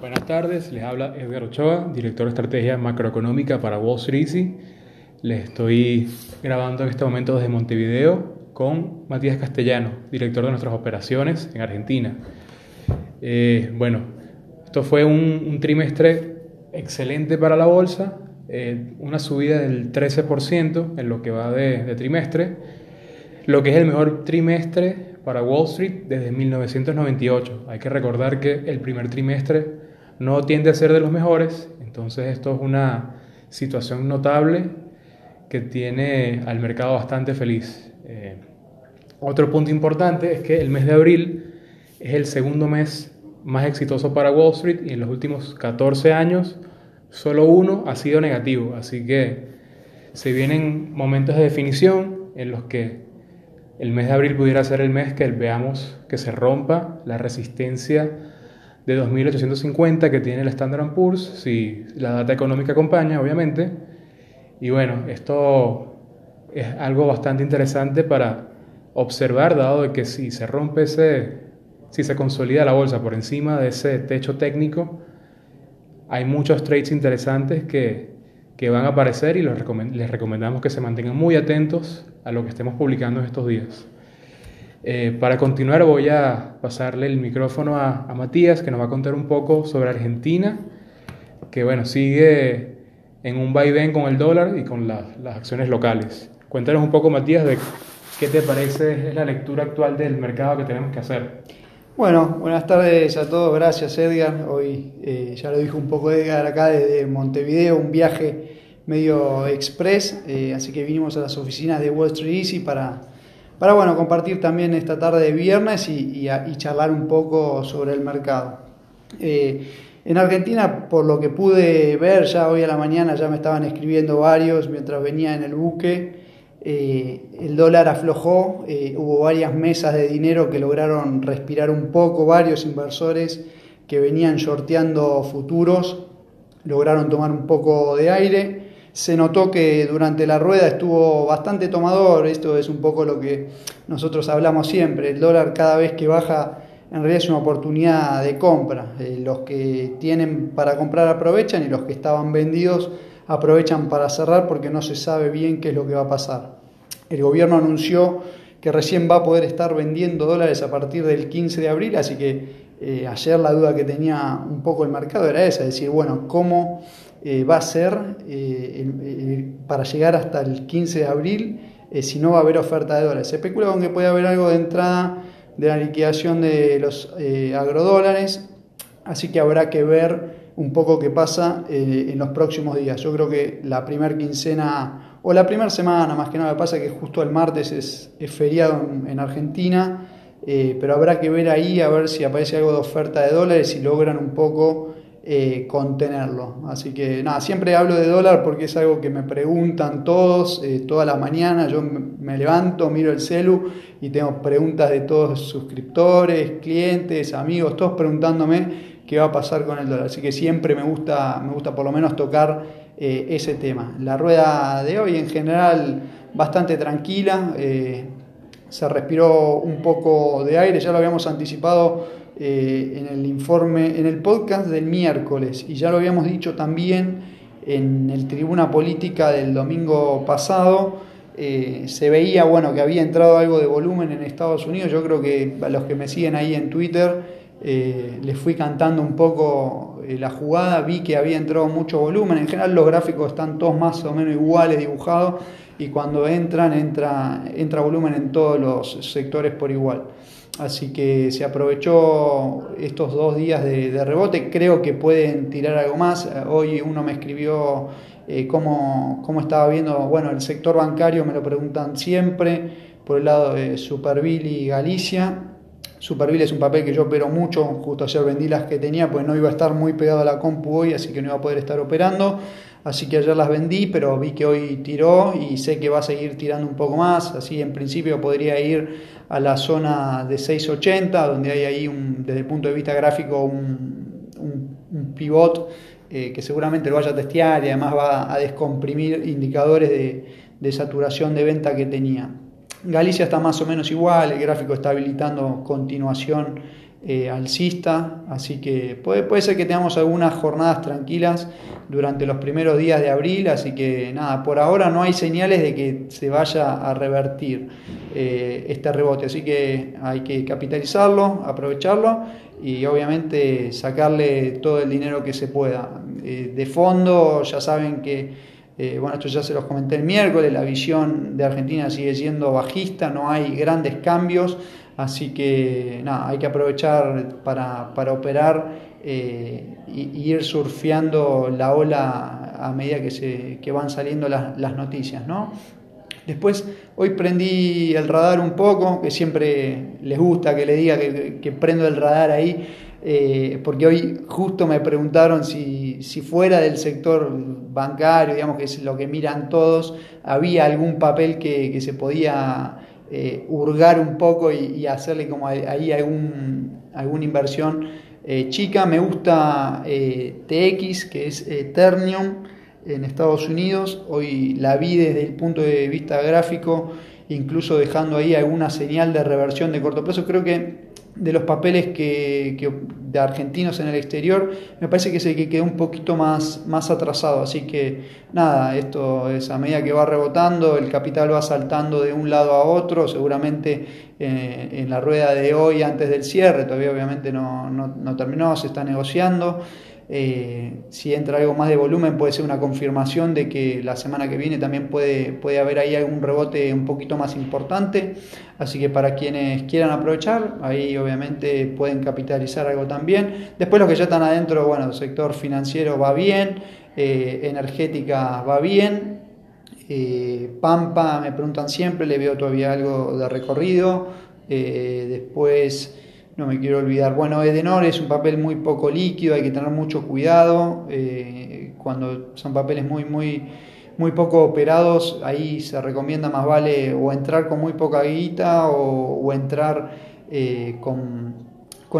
Buenas tardes, les habla Edgar Ochoa, director de estrategia macroeconómica para Wall Street. Les estoy grabando en este momento desde Montevideo con Matías Castellano, director de nuestras operaciones en Argentina. Eh, bueno, esto fue un, trimestre excelente para la bolsa, eh, una subida del 13% en lo que va de trimestre, lo que es el mejor trimestre para Wall Street desde 1998. Hay que recordar que el primer trimestre no tiende a ser de los mejores, entonces esto es una situación notable que tiene al mercado bastante feliz. Eh, otro punto importante es que el mes de abril es el segundo mes más exitoso para Wall Street y en los últimos 14 años solo uno ha sido negativo, así que se vienen momentos de definición en los que el mes de abril pudiera ser el mes que veamos que se rompa la resistencia de 2.850 que tiene el Standard Poor's, si la data económica acompaña, obviamente. Y bueno, esto es algo bastante interesante para observar, dado de que si se rompe ese, si se consolida la bolsa por encima de ese techo técnico, hay muchos trades interesantes que que van a aparecer y les recomendamos que se mantengan muy atentos a lo que estemos publicando estos días. Eh, para continuar voy a pasarle el micrófono a, Matías que nos va a contar un poco sobre Argentina, que bueno, sigue en un vaivén con el dólar y con las acciones locales. Cuéntanos un poco Matías de qué te parece es la lectura actual del mercado que tenemos que hacer. Bueno, buenas tardes a todos, gracias Edgar. Hoy eh, ya lo dijo un poco Edgar acá desde Montevideo, un viaje medio express, eh, así que vinimos a las oficinas de Wall Street Easy para, para bueno, compartir también esta tarde de viernes y, charlar un poco sobre el mercado. Eh, en Argentina, por lo que pude ver ya hoy a la mañana, ya me estaban escribiendo varios mientras venía en el buque. Eh, el dólar aflojó, eh, hubo varias mesas de dinero que lograron respirar un poco, varios inversores que venían shorteando futuros lograron tomar un poco de aire. Se notó que durante la rueda estuvo bastante tomador, esto es un poco lo que nosotros hablamos siempre, el dólar cada vez que baja en realidad es una oportunidad de compra, eh, los que tienen para comprar aprovechan y los que estaban vendidos aprovechan para cerrar porque no se sabe bien qué es lo que va a pasar. El gobierno anunció que recién va a poder estar vendiendo dólares a partir del 15 de abril, así que eh, ayer la duda que tenía un poco el mercado era esa, es decir, bueno, ¿cómo eh, va a ser eh, para llegar hasta el 15 de abril si no va a haber oferta de dólares? Se especula con que puede haber algo de entrada de la liquidación de los agrodólares, así que habrá que ver un poco qué pasa eh, en los próximos días. Yo creo que la primera quincena o la primera semana, más que nada, pasa que justo el martes es, feriado en, Argentina, eh, pero habrá que ver ahí a ver si aparece algo de oferta de dólares y logran un poco eh, contenerlo. Así que nada, siempre hablo de dólar porque es algo que me preguntan todos, toda la mañana. Yo me levanto, miro el celu y tengo preguntas de todos suscriptores, clientes, amigos, todos preguntándome qué va a pasar con el dólar. Así que siempre me gusta, me gusta por lo menos tocar eh, ese tema. La rueda de hoy en general bastante tranquila, eh, se respiró un poco de aire, ya lo habíamos anticipado eh, en el informe, en el podcast del miércoles y ya lo habíamos dicho también en el Tribuna Política del domingo pasado. se veía bueno que había entrado algo de volumen en Estados Unidos. Yo creo que a los que me siguen ahí en Twitter eh, les fui cantando un poco eh, la jugada, vi que había entrado mucho volumen, en general los gráficos están todos más o menos iguales dibujados y cuando entran entra, entra volumen en todos los sectores por igual. Así que se aprovechó estos dos días de, rebote, creo que pueden tirar algo más. Hoy uno me escribió eh, cómo, cómo, estaba viendo, bueno, el sector bancario me lo preguntan siempre, por el lado de Superville y Galicia, Superville es un papel que yo opero mucho, justo ayer vendí las que tenía, pues no iba a estar muy pegado a la compu hoy, así que no iba a poder estar operando. Así que ayer las vendí, pero vi que hoy tiró y sé que va a seguir tirando un poco más. Así en principio podría ir a la zona de 680, donde hay ahí, un, desde el punto de vista gráfico, un, un, pivot eh, que seguramente lo vaya a testear y además va a descomprimir indicadores de, de saturación de venta que tenía. Galicia está más o menos igual, el gráfico está habilitando continuación eh, alcista, así que puede, puede ser que tengamos algunas jornadas tranquilas durante los primeros días de abril, así que nada, por ahora no hay señales de que se vaya a revertir eh, este rebote, así que hay que capitalizarlo, aprovecharlo y obviamente sacarle todo el dinero que se pueda. Eh, de fondo ya saben que bueno, esto ya se los comenté el miércoles, la visión de Argentina sigue siendo bajista, no hay grandes cambios, Así que nada, hay que aprovechar para, operar eh, y, ir surfeando la ola a medida que, se, que van saliendo las, noticias. ¿no? Después, hoy prendí el radar un poco, que siempre les gusta que le diga que, prendo el radar ahí, eh, porque hoy justo me preguntaron si, fuera del sector bancario, digamos que es lo que miran todos, había algún papel que, se podía eh, hurgar un poco y, hacerle como ahí algún, alguna inversión eh, chica. Me gusta eh, TX, que es Eternium en Estados Unidos. Hoy la vi desde el punto de vista gráfico, incluso dejando ahí alguna señal de reversión de corto plazo. Creo que de los papeles que, de argentinos en el exterior, me parece que es el que quedó un poquito más, más atrasado. Así que nada, esto es a medida que va rebotando, el capital va saltando de un lado a otro, seguramente eh, en la rueda de hoy antes del cierre, todavía obviamente no, no terminó, se está negociando. Eh, si entra algo más de volumen puede ser una confirmación de que la semana que viene también puede, puede haber ahí algún rebote un poquito más importante. Así que para quienes quieran aprovechar, ahí obviamente pueden capitalizar algo también. Después los que ya están adentro, bueno, sector financiero va bien, eh, energética va bien. Eh, Pampa, me preguntan siempre, le veo todavía algo de recorrido. después no me quiero olvidar. Bueno, Edenor es un papel muy poco líquido, hay que tener mucho cuidado. Eh, cuando son papeles muy, muy, muy poco operados, ahí se recomienda más vale o entrar con muy poca guita o, entrar eh, con,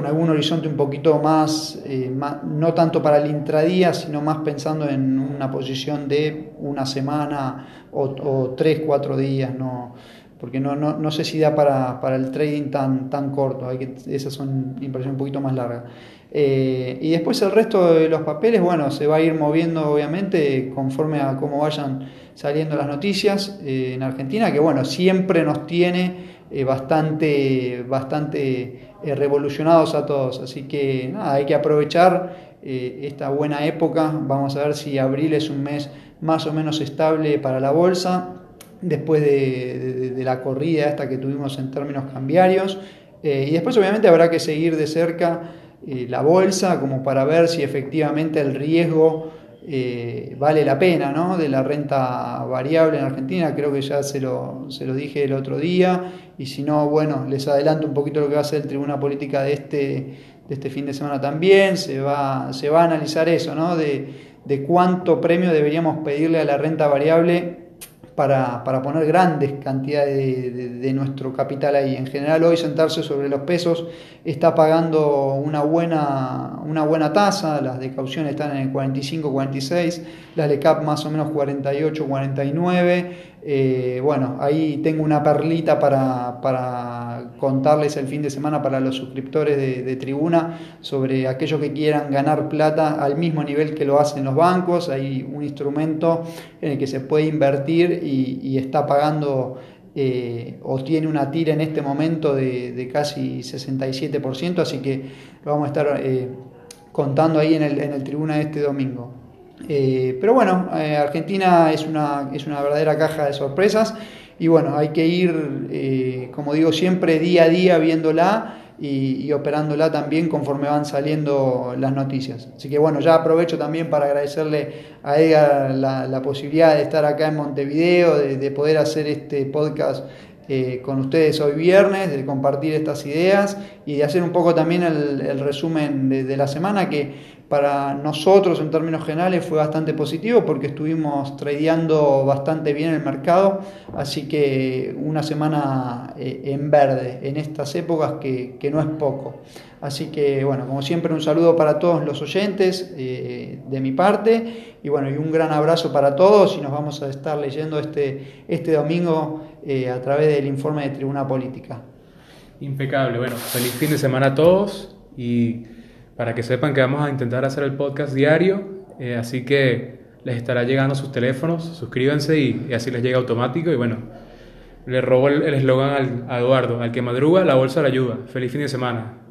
algún horizonte un poquito eh, más, no tanto para el intradía, sino más pensando en una posición de una semana o, o tres, cuatro días. No, porque no, no, no sé si da para, para, el trading tan, tan corto, hay que, esas son impresiones un poquito más largas. Eh, y después el resto de los papeles, bueno, se va a ir moviendo obviamente conforme a cómo vayan saliendo las noticias eh, en Argentina, que bueno, siempre nos tiene eh, bastante, bastante revolucionados a todos, así que nada, hay que aprovechar esta buena época, vamos a ver si abril es un mes más o menos estable para la bolsa después de, la corrida esta que tuvimos en términos cambiarios. Eh, y después obviamente habrá que seguir de cerca eh, la bolsa como para ver si efectivamente el riesgo eh, vale la pena ¿no? de la renta variable en Argentina. Creo que ya se lo, se lo dije el otro día. Y si no, bueno, les adelanto un poquito lo que va a ser el Tribuna Política de este, de este fin de semana también. Se va, se va a analizar eso, ¿no? de, de cuánto premio deberíamos pedirle a la renta variable para, para poner grandes cantidades de, nuestro capital ahí. En general hoy sentarse sobre los pesos está pagando una buena, una buena tasa, las de caución están en el 45, 46, las de CAP más o menos 48, 49. Eh, bueno, ahí tengo una perlita para, contarles el fin de semana para los suscriptores de, Tribuna sobre aquellos que quieran ganar plata al mismo nivel que lo hacen los bancos. Hay un instrumento en el que se puede invertir y, está pagando eh, o tiene una tira en este momento de, casi 67%, así que lo vamos a estar eh, contando ahí en el, en el Tribuna este domingo. Eh, pero bueno, eh, Argentina es una, es una verdadera caja de sorpresas y bueno, hay que ir, eh, como digo siempre, día a día viéndola y, operándola también conforme van saliendo las noticias. Así que bueno, ya aprovecho también para agradecerle a Edgar la, posibilidad de estar acá en Montevideo, de, poder hacer este podcast con ustedes hoy viernes, de compartir estas ideas y de hacer un poco también el, resumen de, de, la semana que para nosotros en términos generales fue bastante positivo porque estuvimos tradeando bastante bien el mercado, así que una semana eh, en verde en estas épocas que, no es poco. Así que bueno, como siempre un saludo para todos los oyentes eh, de mi parte y bueno, y un gran abrazo para todos y nos vamos a estar leyendo este, este domingo eh, a través del informe de Tribuna Política. Impecable, bueno, feliz fin de semana a todos y para que sepan que vamos a intentar hacer el podcast diario, eh, así que les estará llegando sus teléfonos, suscríbanse y, así les llega automático y bueno, le robo el eslogan a Eduardo, al que madruga la bolsa le ayuda. Feliz fin de semana.